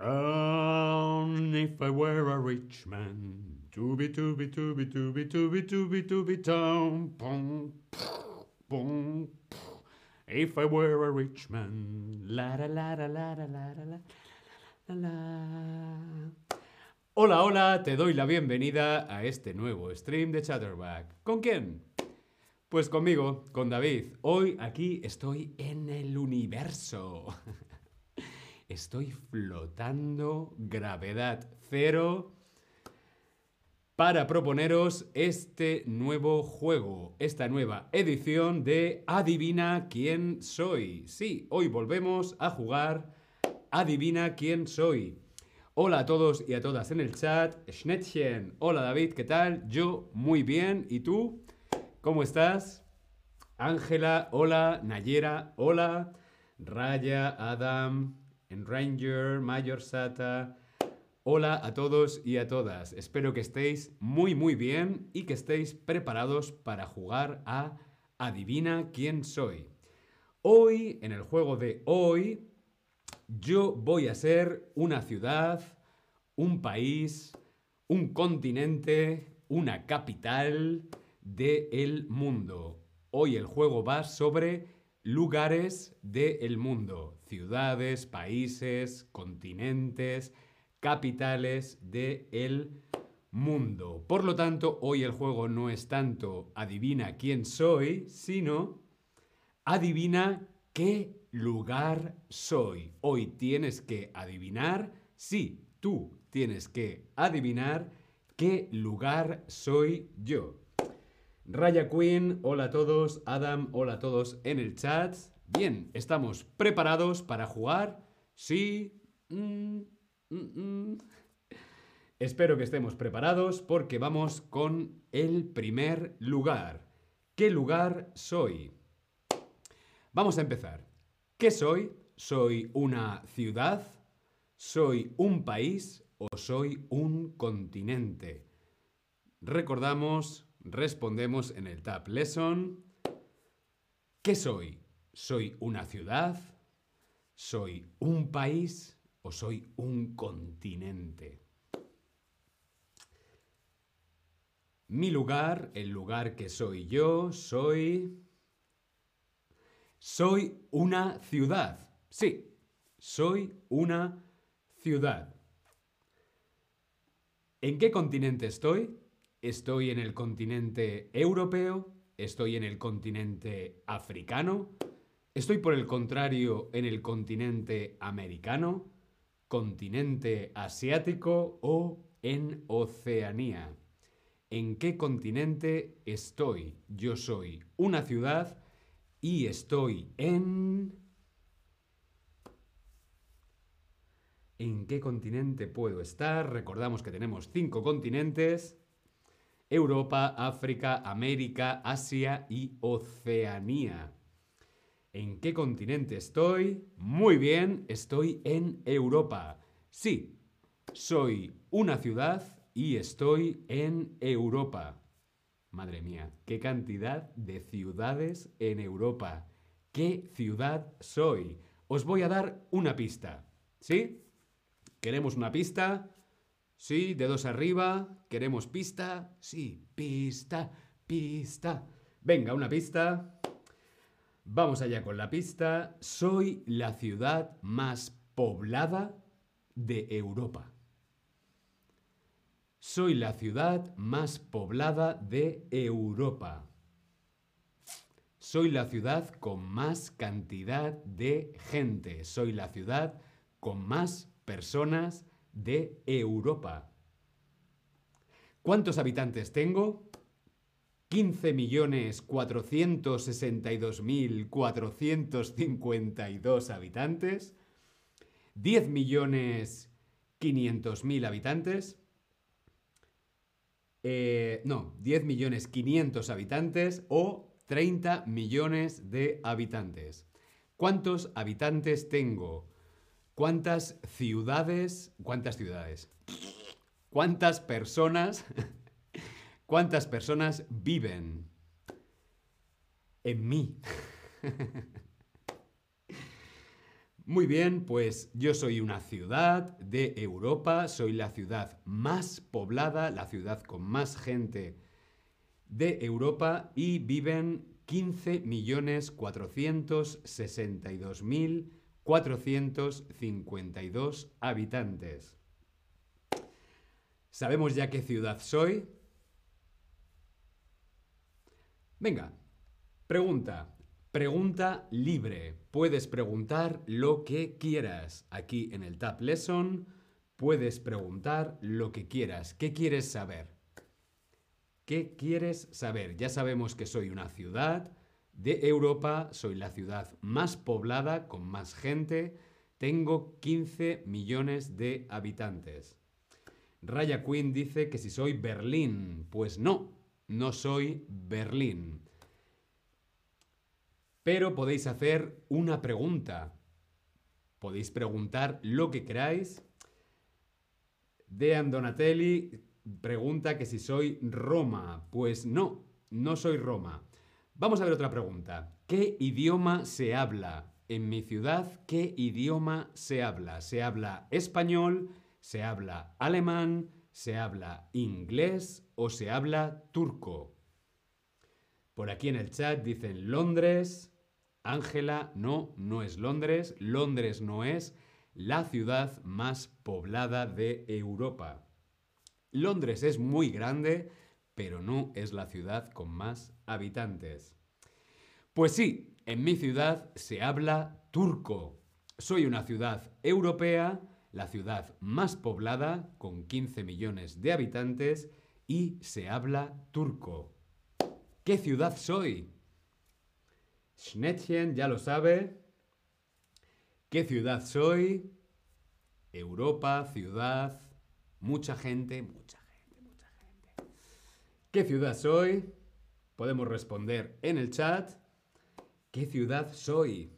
If I were a rich man, tooby tooby tooby tooby If I were a rich la la la la la. Hola, hola, te doy la bienvenida a este nuevo stream de Chatterback. ¿Con quién? Pues conmigo, con David. Hoy aquí estoy en el universo. Estoy flotando, gravedad cero, para proponeros este nuevo juego, esta nueva edición de Adivina quién soy. Sí, hoy volvemos a jugar Adivina quién soy. Hola a todos y a todas en el chat. Schnettchen, hola David, ¿qué tal? Yo muy bien. ¿Y tú? ¿Cómo estás? Ángela, hola. Nayera, hola. Raya, Adam, Ranger, Mayor Sata. Hola a todos y a todas. Espero que estéis muy muy bien y que estéis preparados para jugar a Adivina quién soy. Hoy, en el juego de hoy, yo voy a ser una ciudad, un país, un continente, una capital del mundo. Hoy el juego va sobre lugares del mundo, ciudades, países, continentes, capitales del mundo. Por lo tanto, hoy el juego no es tanto adivina quién soy, sino adivina qué lugar soy. Hoy tienes que adivinar, sí, tú tienes que adivinar qué lugar soy yo. Raya Queen, hola a todos. Adam, hola a todos en el chat. Bien, ¿estamos preparados para jugar? Sí. Mm, mm, mm. Espero que estemos preparados porque vamos con el primer lugar. ¿Qué lugar soy? Vamos a empezar. ¿Qué soy? ¿Soy una ciudad? ¿Soy un país o soy un continente? Recordamos respondemos en el Tab Lesson. ¿Qué soy? ¿Soy una ciudad? ¿Soy un país o soy un continente? Mi lugar, el lugar que soy yo, soy... Soy una ciudad. Sí, soy una ciudad. ¿En qué continente estoy? estoy en el continente europeo, estoy en el continente africano, estoy por el contrario en el continente americano, continente asiático o en Oceanía. ¿En qué continente estoy? Yo soy una ciudad y estoy en... ¿En qué continente puedo estar? Recordamos que tenemos cinco continentes. Europa, África, América, Asia y Oceanía. ¿En qué continente estoy? Muy bien, estoy en Europa. Sí, soy una ciudad y estoy en Europa. Madre mía, qué cantidad de ciudades en Europa. ¿Qué ciudad soy? Os voy a dar una pista. ¿Sí? ¿Queremos una pista? Sí, dedos arriba. ¿Queremos pista? Sí, pista, pista. Venga, una pista. Vamos allá con la pista. Soy la ciudad más poblada de Europa. Soy la ciudad más poblada de Europa. Soy la ciudad con más cantidad de gente. Soy la ciudad con más personas de Europa. ¿Cuántos habitantes tengo? 15.462.452 habitantes. 10.500.000 habitantes. Eh, no, 10 millones 500 habitantes o 30 millones de habitantes. ¿Cuántos habitantes tengo? ¿Cuántas ciudades, cuántas ciudades, cuántas personas, cuántas personas viven en mí? Muy bien, pues yo soy una ciudad de Europa, soy la ciudad más poblada, la ciudad con más gente de Europa y viven 15.462.452 habitantes. ¿Sabemos ya qué ciudad soy? Venga, pregunta. Pregunta libre. Puedes preguntar lo que quieras. Aquí en el Tab Lesson puedes preguntar lo que quieras. ¿Qué quieres saber? ¿Qué quieres saber? Ya sabemos que soy una ciudad de Europa, soy la ciudad más poblada, con más gente, tengo 15 millones de habitantes. Raya Quinn dice que si soy Berlín, pues no, no soy Berlín. Pero podéis hacer una pregunta. Podéis preguntar lo que queráis. Dean Donatelli pregunta que si soy Roma. Pues no, no soy Roma. Vamos a ver otra pregunta. ¿Qué idioma se habla? En mi ciudad, ¿qué idioma se habla? ¿Se habla español? ¿Se habla alemán? ¿Se habla inglés? ¿O se habla turco? Por aquí en el chat dicen Londres, Ángela, no, no es Londres. Londres no es la ciudad más poblada de Europa. Londres es muy grande, pero no es la ciudad con más habitantes. Pues sí, en mi ciudad se habla turco. Soy una ciudad europea, la ciudad más poblada, con 15 millones de habitantes, y se habla turco. ¿Qué ciudad soy? Schnettchen ya lo sabe. ¿Qué ciudad soy? Europa, ciudad, mucha gente, mucha gente, mucha gente. ¿Qué ciudad soy? Podemos responder en el chat. ¿Qué ciudad soy?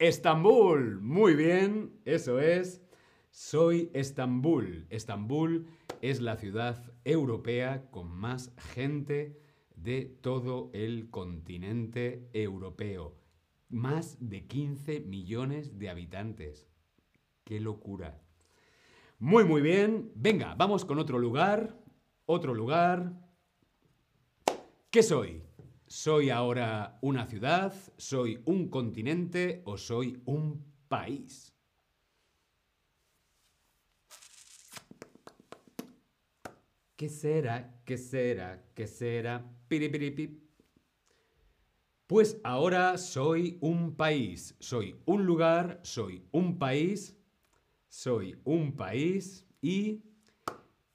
Estambul. Muy bien, eso es. Soy Estambul. Estambul es la ciudad europea con más gente de todo el continente europeo. Más de 15 millones de habitantes. ¡Qué locura! Muy, muy bien. Venga, vamos con otro lugar. Otro lugar. ¿Qué soy? ¿Soy ahora una ciudad? ¿Soy un continente o soy un país? ¿Qué será? ¿Qué será? ¿Qué será? Piripiripip. Pues ahora soy un país, soy un lugar, soy un país, soy un país y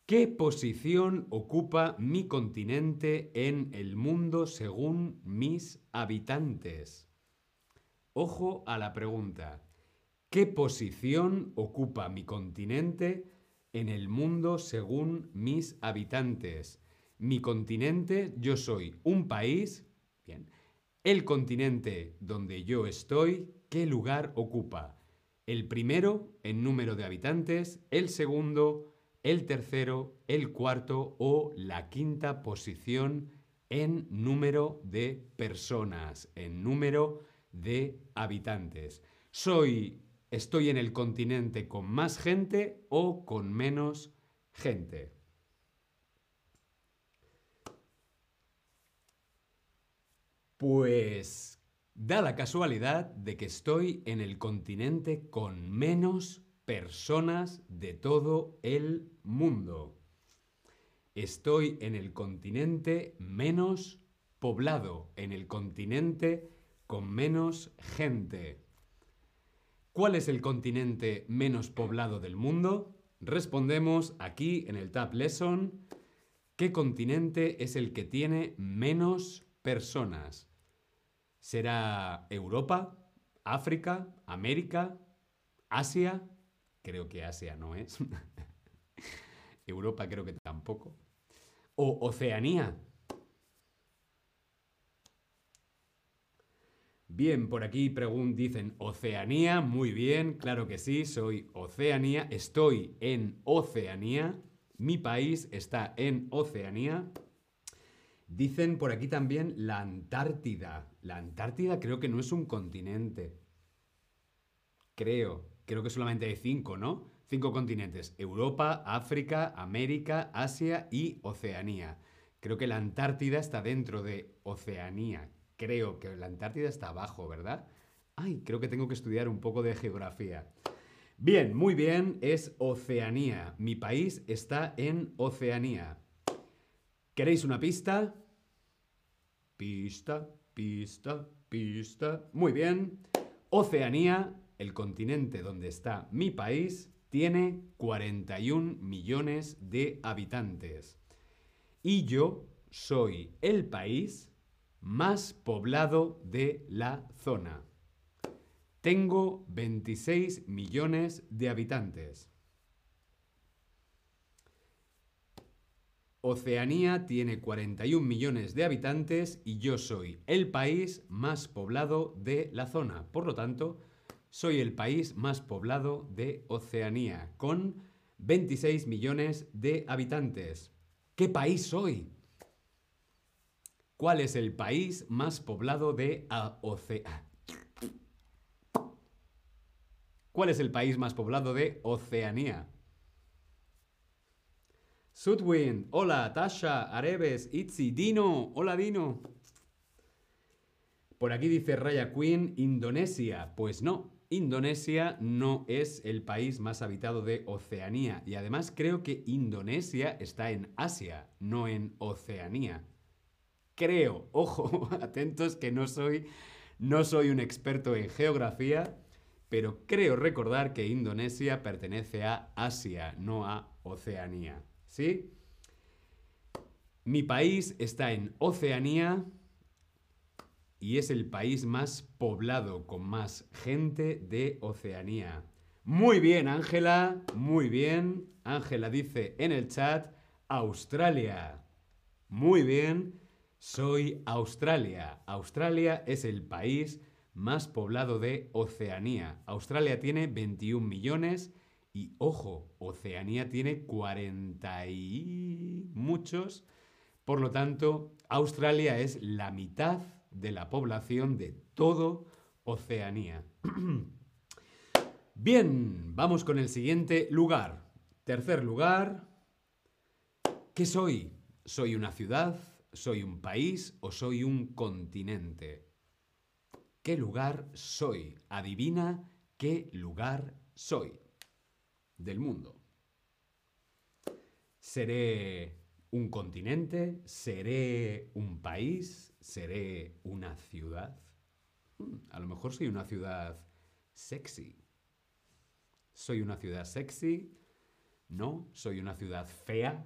¿qué posición ocupa mi continente en el mundo según mis habitantes? Ojo a la pregunta. ¿Qué posición ocupa mi continente en el mundo según mis habitantes. Mi continente, yo soy un país. Bien. El continente donde yo estoy, ¿qué lugar ocupa? El primero en número de habitantes, el segundo, el tercero, el cuarto o la quinta posición en número de personas, en número de habitantes. Soy ¿Estoy en el continente con más gente o con menos gente? Pues da la casualidad de que estoy en el continente con menos personas de todo el mundo. Estoy en el continente menos poblado, en el continente con menos gente. ¿Cuál es el continente menos poblado del mundo? Respondemos aquí en el Tab Lesson. ¿Qué continente es el que tiene menos personas? ¿Será Europa? ¿África? ¿América? ¿Asia? Creo que Asia no es. Europa creo que tampoco. ¿O Oceanía? Bien, por aquí dicen Oceanía, muy bien, claro que sí, soy Oceanía, estoy en Oceanía, mi país está en Oceanía. Dicen por aquí también la Antártida. La Antártida creo que no es un continente. Creo. Creo que solamente hay cinco, ¿no? Cinco continentes. Europa, África, América, Asia y Oceanía. Creo que la Antártida está dentro de Oceanía. Creo que la Antártida está abajo, ¿verdad? Ay, creo que tengo que estudiar un poco de geografía. Bien, muy bien, es Oceanía. Mi país está en Oceanía. ¿Queréis una pista? Pista, pista, pista. Muy bien. Oceanía, el continente donde está mi país, tiene 41 millones de habitantes. Y yo soy el país más poblado de la zona. Tengo 26 millones de habitantes. Oceanía tiene 41 millones de habitantes y yo soy el país más poblado de la zona. Por lo tanto, soy el país más poblado de Oceanía, con 26 millones de habitantes. ¿Qué país soy? ¿Cuál es el país más poblado de Oceanía? ¿Cuál es el país más poblado de Oceanía? Sudwind, hola, Tasha, Areves, Itzi, Dino, hola Dino. Por aquí dice Raya Queen, Indonesia. Pues no, Indonesia no es el país más habitado de Oceanía. Y además creo que Indonesia está en Asia, no en Oceanía. Creo, ojo, atentos que no soy, no soy un experto en geografía, pero creo recordar que Indonesia pertenece a Asia, no a Oceanía. ¿Sí? Mi país está en Oceanía y es el país más poblado, con más gente de Oceanía. Muy bien, Ángela, muy bien. Ángela dice en el chat, Australia. Muy bien, soy Australia. Australia es el país más poblado de Oceanía. Australia tiene 21 millones y ojo, Oceanía tiene 40 y muchos. Por lo tanto, Australia es la mitad de la población de todo Oceanía. Bien, vamos con el siguiente lugar. Tercer lugar. ¿Qué soy? ¿Soy una ciudad? ¿Soy un país o soy un continente? ¿Qué lugar soy? Adivina qué lugar soy del mundo. ¿Seré un continente? ¿Seré un país? ¿Seré una ciudad? Hmm, a lo mejor soy una ciudad sexy. ¿Soy una ciudad sexy? ¿No? ¿Soy una ciudad fea?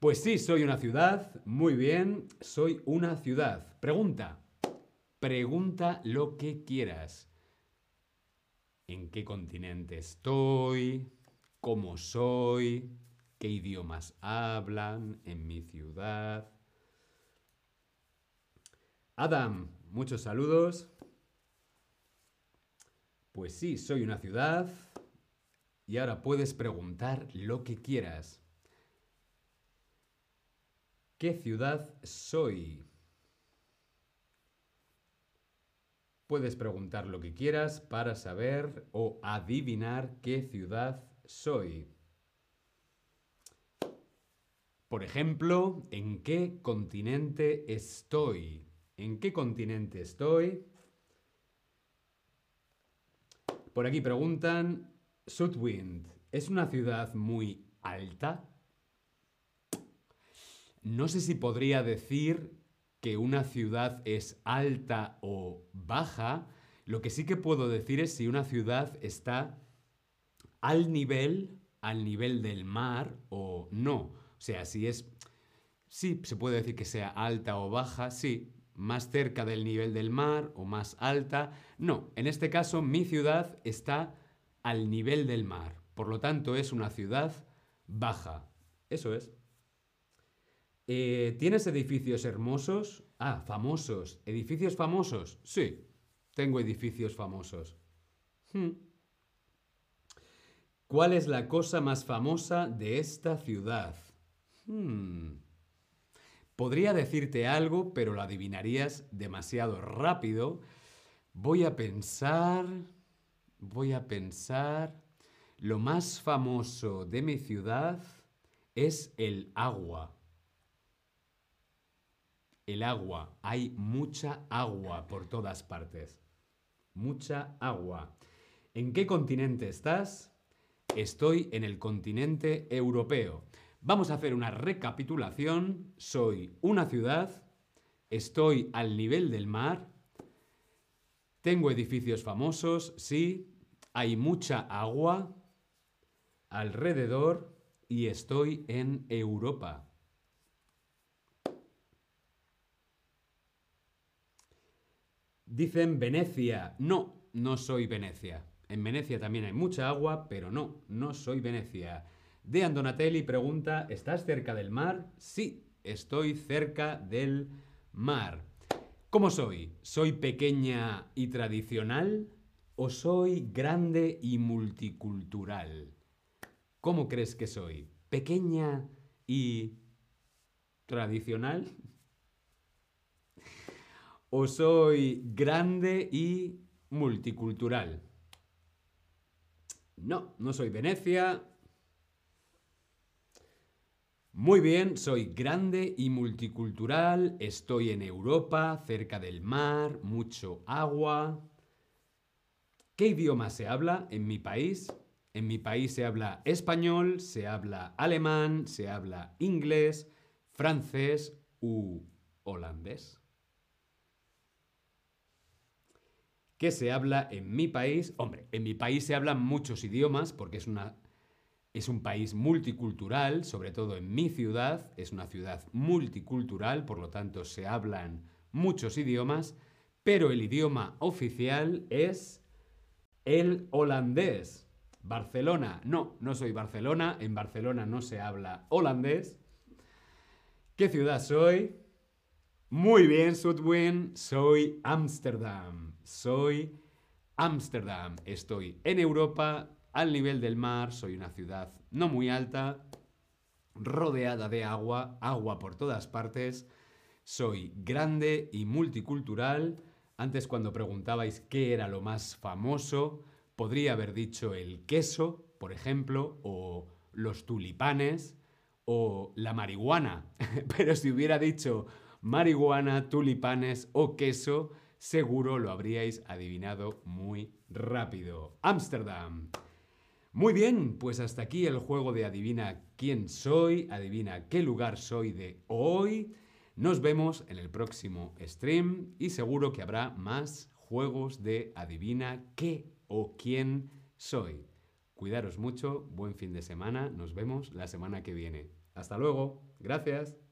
Pues sí, soy una ciudad. Muy bien, soy una ciudad. Pregunta. Pregunta lo que quieras en qué continente estoy, cómo soy, qué idiomas hablan en mi ciudad. Adam, muchos saludos. Pues sí, soy una ciudad y ahora puedes preguntar lo que quieras. ¿Qué ciudad soy? Puedes preguntar lo que quieras para saber o adivinar qué ciudad soy. Por ejemplo, ¿en qué continente estoy? ¿En qué continente estoy? Por aquí preguntan, Sudwind, ¿es una ciudad muy alta? No sé si podría decir que una ciudad es alta o baja, lo que sí que puedo decir es si una ciudad está al nivel, al nivel del mar o no. O sea, si es, sí, se puede decir que sea alta o baja, sí, más cerca del nivel del mar o más alta. No, en este caso mi ciudad está al nivel del mar. Por lo tanto, es una ciudad baja. Eso es. Eh, ¿Tienes edificios hermosos? Ah, famosos. ¿Edificios famosos? Sí, tengo edificios famosos. Hmm. ¿Cuál es la cosa más famosa de esta ciudad? Hmm. Podría decirte algo, pero lo adivinarías demasiado rápido. Voy a pensar, voy a pensar. Lo más famoso de mi ciudad es el agua. El agua. Hay mucha agua por todas partes. Mucha agua. ¿En qué continente estás? Estoy en el continente europeo. Vamos a hacer una recapitulación. Soy una ciudad, estoy al nivel del mar, tengo edificios famosos, sí, hay mucha agua alrededor y estoy en Europa. Dicen Venecia. No, no soy Venecia. En Venecia también hay mucha agua, pero no, no soy Venecia. Dean Donatelli pregunta, ¿estás cerca del mar? Sí, estoy cerca del mar. ¿Cómo soy? ¿Soy pequeña y tradicional o soy grande y multicultural? ¿Cómo crees que soy? ¿Pequeña y tradicional? ¿O soy grande y multicultural? No, no soy Venecia. Muy bien, soy grande y multicultural, estoy en Europa, cerca del mar, mucho agua. ¿Qué idioma se habla en mi país? En mi país se habla español, se habla alemán, se habla inglés, francés u holandés. ¿Qué se habla en mi país? Hombre, en mi país se hablan muchos idiomas porque es, una, es un país multicultural, sobre todo en mi ciudad, es una ciudad multicultural, por lo tanto se hablan muchos idiomas, pero el idioma oficial es el holandés. Barcelona, no, no soy Barcelona, en Barcelona no se habla holandés. ¿Qué ciudad soy? Muy bien, Sudwin, soy Ámsterdam. Soy Ámsterdam. Estoy en Europa, al nivel del mar, soy una ciudad no muy alta, rodeada de agua, agua por todas partes. Soy grande y multicultural. Antes cuando preguntabais qué era lo más famoso, podría haber dicho el queso, por ejemplo, o los tulipanes, o la marihuana. Pero si hubiera dicho marihuana, tulipanes o queso, seguro lo habríais adivinado muy rápido. Ámsterdam. Muy bien, pues hasta aquí el juego de adivina quién soy, adivina qué lugar soy de hoy. Nos vemos en el próximo stream y seguro que habrá más juegos de adivina qué o quién soy. Cuidaros mucho, buen fin de semana, nos vemos la semana que viene. Hasta luego, gracias.